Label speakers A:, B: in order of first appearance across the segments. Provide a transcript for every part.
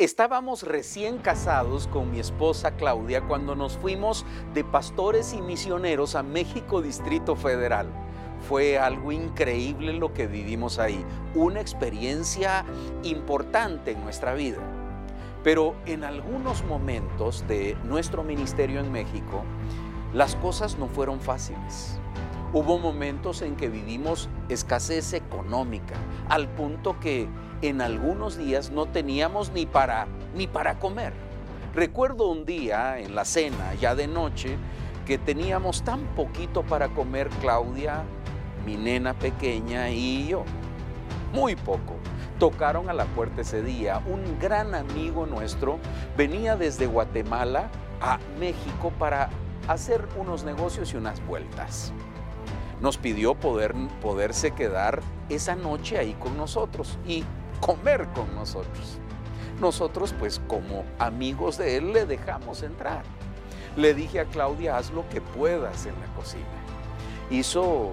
A: Estábamos recién casados con mi esposa Claudia cuando nos fuimos de pastores y misioneros a México Distrito Federal. Fue algo increíble lo que vivimos ahí, una experiencia importante en nuestra vida. Pero en algunos momentos de nuestro ministerio en México, las cosas no fueron fáciles. Hubo momentos en que vivimos escasez económica, al punto que en algunos días no teníamos ni para ni para comer. Recuerdo un día en la cena, ya de noche, que teníamos tan poquito para comer Claudia, mi nena pequeña y yo. Muy poco. Tocaron a la puerta ese día. Un gran amigo nuestro venía desde Guatemala a México para hacer unos negocios y unas vueltas. Nos pidió poder, poderse quedar esa noche ahí con nosotros y comer con nosotros. Nosotros pues como amigos de él le dejamos entrar. Le dije a Claudia, haz lo que puedas en la cocina. Hizo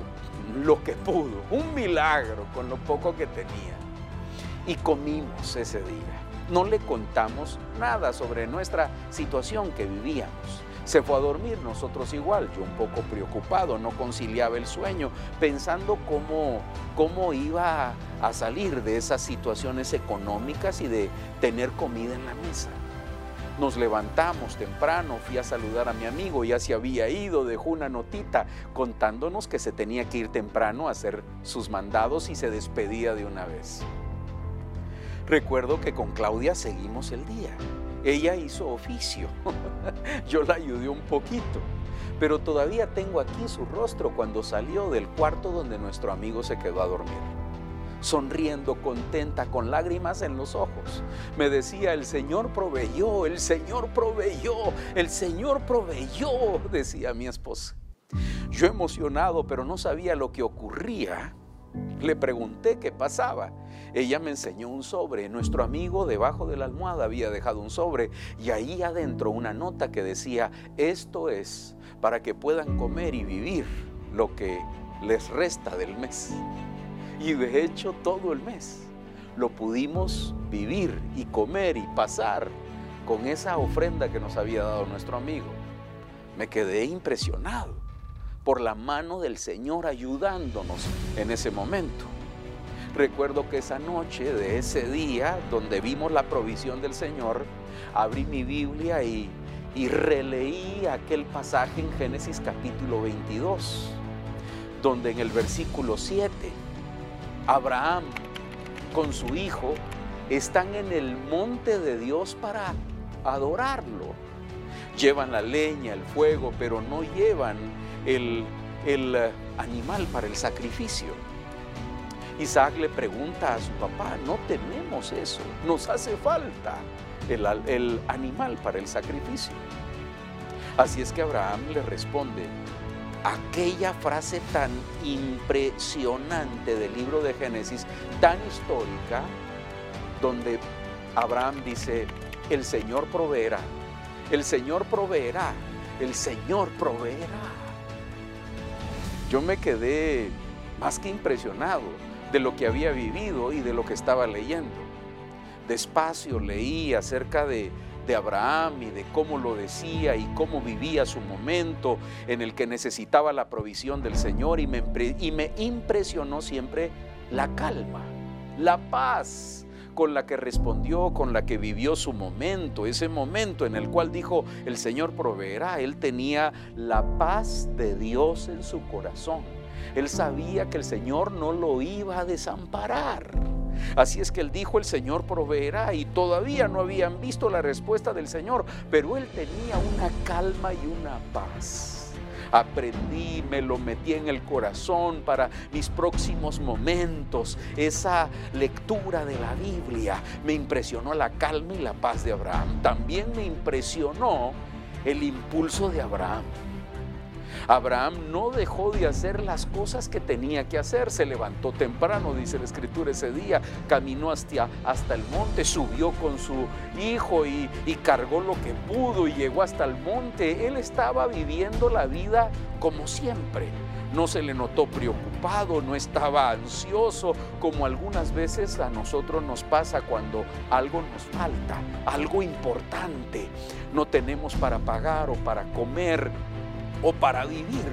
A: lo que pudo, un milagro con lo poco que tenía. Y comimos ese día. No le contamos nada sobre nuestra situación que vivíamos. Se fue a dormir, nosotros igual, yo un poco preocupado, no conciliaba el sueño, pensando cómo, cómo iba a salir de esas situaciones económicas y de tener comida en la mesa. Nos levantamos temprano, fui a saludar a mi amigo, ya se había ido, dejó una notita contándonos que se tenía que ir temprano a hacer sus mandados y se despedía de una vez. Recuerdo que con Claudia seguimos el día. Ella hizo oficio, yo la ayudé un poquito, pero todavía tengo aquí su rostro cuando salió del cuarto donde nuestro amigo se quedó a dormir sonriendo, contenta, con lágrimas en los ojos. Me decía, el Señor proveyó, el Señor proveyó, el Señor proveyó, decía mi esposa. Yo emocionado, pero no sabía lo que ocurría, le pregunté qué pasaba. Ella me enseñó un sobre. Nuestro amigo debajo de la almohada había dejado un sobre y ahí adentro una nota que decía, esto es para que puedan comer y vivir lo que les resta del mes. Y de hecho todo el mes lo pudimos vivir y comer y pasar con esa ofrenda que nos había dado nuestro amigo. Me quedé impresionado por la mano del Señor ayudándonos en ese momento. Recuerdo que esa noche de ese día donde vimos la provisión del Señor, abrí mi Biblia y, y releí aquel pasaje en Génesis capítulo 22, donde en el versículo 7 Abraham con su hijo están en el monte de Dios para adorarlo. Llevan la leña, el fuego, pero no llevan el, eh, animal para el sacrificio. Isaac le pregunta a su papá, no tenemos eso, nos hace falta el, el animal para el sacrificio. Así es que Abraham le responde, aquella frase tan impresionante del libro de Génesis, tan histórica, donde Abraham dice, el Señor proveerá, el Señor proveerá, el Señor proveerá. Yo me quedé más que impresionado de lo que había vivido y de lo que estaba leyendo. Despacio leí acerca de de Abraham y de cómo lo decía y cómo vivía su momento en el que necesitaba la provisión del Señor y me, y me impresionó siempre la calma, la paz con la que respondió, con la que vivió su momento, ese momento en el cual dijo, el Señor proveerá. Él tenía la paz de Dios en su corazón. Él sabía que el Señor no lo iba a desamparar. Así es que él dijo, el Señor proveerá y todavía no habían visto la respuesta del Señor, pero él tenía una calma y una paz. Aprendí, me lo metí en el corazón para mis próximos momentos. Esa lectura de la Biblia me impresionó la calma y la paz de Abraham. También me impresionó el impulso de Abraham. Abraham no dejó de hacer las cosas que tenía que hacer. Se levantó temprano, dice la escritura ese día, caminó hasta, hasta el monte, subió con su hijo y, y cargó lo que pudo y llegó hasta el monte. Él estaba viviendo la vida como siempre no se le notó preocupado, no estaba ansioso, como algunas veces a nosotros nos pasa cuando algo nos falta, algo importante, no tenemos para pagar o para comer o para vivir.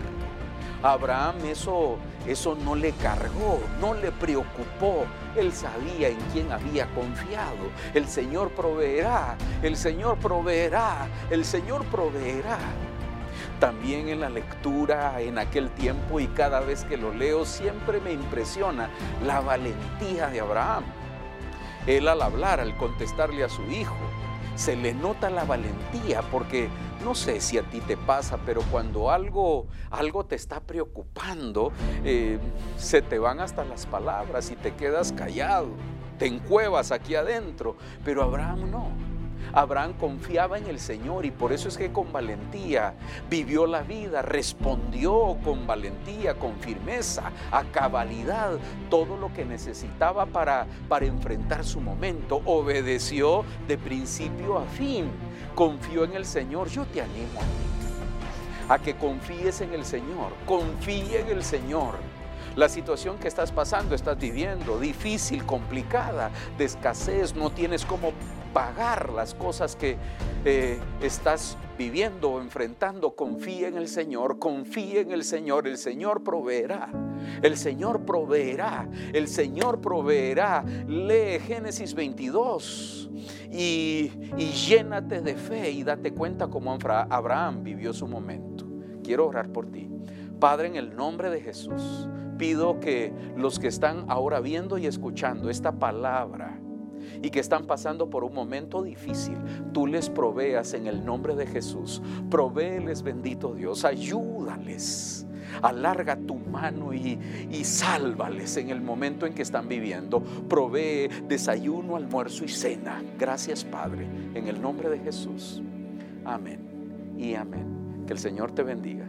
A: Abraham eso, eso no le cargó, no le preocupó. Él sabía en quién había confiado. El Señor proveerá, el Señor proveerá, el Señor proveerá. También en la lectura en aquel tiempo y cada vez que lo leo siempre me impresiona la valentía de Abraham. Él al hablar, al contestarle a su hijo, se le nota la valentía porque no sé si a ti te pasa, pero cuando algo, algo te está preocupando, eh, se te van hasta las palabras y te quedas callado, te encuevas aquí adentro, pero Abraham no. Abraham confiaba en el Señor y por eso es que con valentía vivió la vida, respondió con valentía, con firmeza, a cabalidad, todo lo que necesitaba para, para enfrentar su momento. Obedeció de principio a fin, confió en el Señor. Yo te animo a que confíes en el Señor, confíe en el Señor. La situación que estás pasando, estás viviendo, difícil, complicada, de escasez, no tienes cómo pagar las cosas que eh, estás viviendo o enfrentando, confía en el Señor, confía en el Señor, el Señor proveerá, el Señor proveerá, el Señor proveerá. Lee Génesis 22 y, y llénate de fe y date cuenta cómo Abraham vivió su momento. Quiero orar por ti. Padre, en el nombre de Jesús, pido que los que están ahora viendo y escuchando esta palabra, y que están pasando por un momento difícil, tú les proveas en el nombre de Jesús. Provéeles, bendito Dios, ayúdales. Alarga tu mano y, y sálvales en el momento en que están viviendo. Provee desayuno, almuerzo y cena. Gracias, Padre, en el nombre de Jesús. Amén y amén. Que el Señor te bendiga.